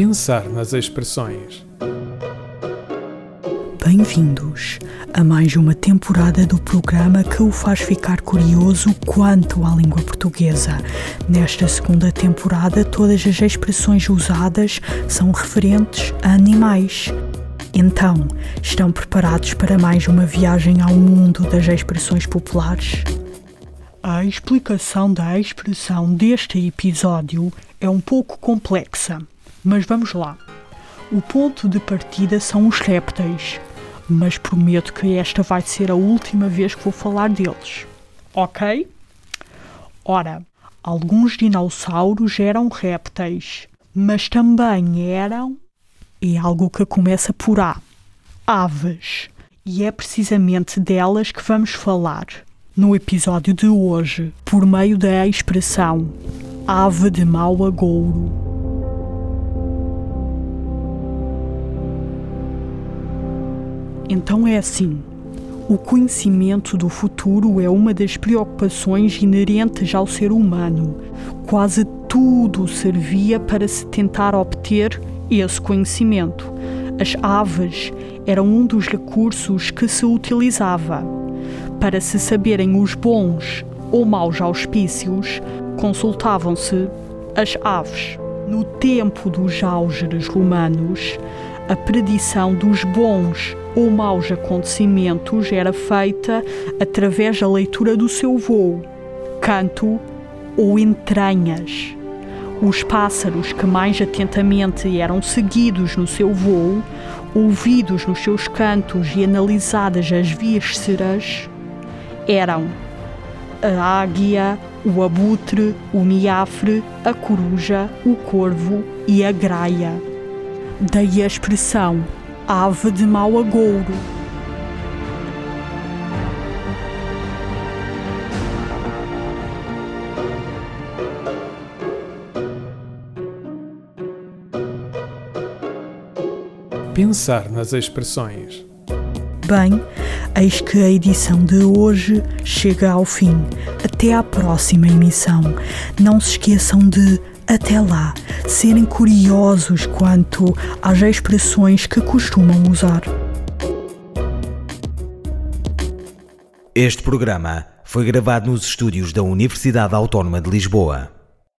Pensar nas expressões. Bem-vindos a mais uma temporada do programa que o faz ficar curioso quanto à língua portuguesa. Nesta segunda temporada, todas as expressões usadas são referentes a animais. Então, estão preparados para mais uma viagem ao mundo das expressões populares? A explicação da expressão deste episódio é um pouco complexa, mas vamos lá. O ponto de partida são os répteis, mas prometo que esta vai ser a última vez que vou falar deles. Ok? Ora, alguns dinossauros eram répteis, mas também eram. É algo que começa por A. Aves. E é precisamente delas que vamos falar no episódio de hoje, por meio da expressão ave de mau agouro. Então é assim. O conhecimento do futuro é uma das preocupações inerentes ao ser humano. Quase tudo servia para se tentar obter esse conhecimento. As aves eram um dos recursos que se utilizava. Para se saberem os bons ou maus auspícios, consultavam-se as aves. No tempo dos álgeres romanos, a predição dos bons ou maus acontecimentos era feita através da leitura do seu voo, canto ou entranhas. Os pássaros que mais atentamente eram seguidos no seu voo, ouvidos nos seus cantos e analisadas as vísceras, eram a águia, o abutre, o miafre, a coruja, o corvo e a graia. Daí a expressão ave de mau agouro. Pensar nas expressões. Bem, eis que a edição de hoje chega ao fim. Até à próxima emissão. Não se esqueçam de, até lá, serem curiosos quanto às expressões que costumam usar. Este programa foi gravado nos estúdios da Universidade Autónoma de Lisboa.